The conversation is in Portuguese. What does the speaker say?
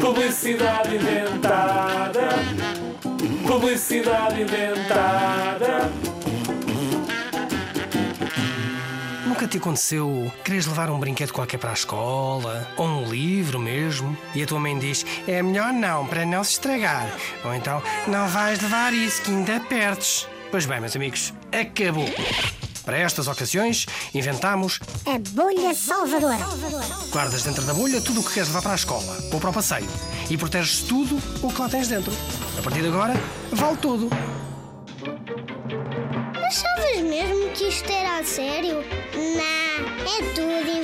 Publicidade inventada. Publicidade inventada. Nunca te aconteceu queres levar um brinquedo qualquer para a escola? Ou um livro mesmo? E a tua mãe diz: é melhor não, para não se estragar. Ou então: não vais levar isso, que ainda perdes. Pois bem, meus amigos, acabou. Para estas ocasiões, inventamos A bolha salvadora. guardas dentro da bolha tudo o que queres levar para a escola ou para o passeio e proteges tudo o que lá tens dentro. A partir de agora, vale tudo. Achavas mesmo que isto era a sério? Não, é tudo.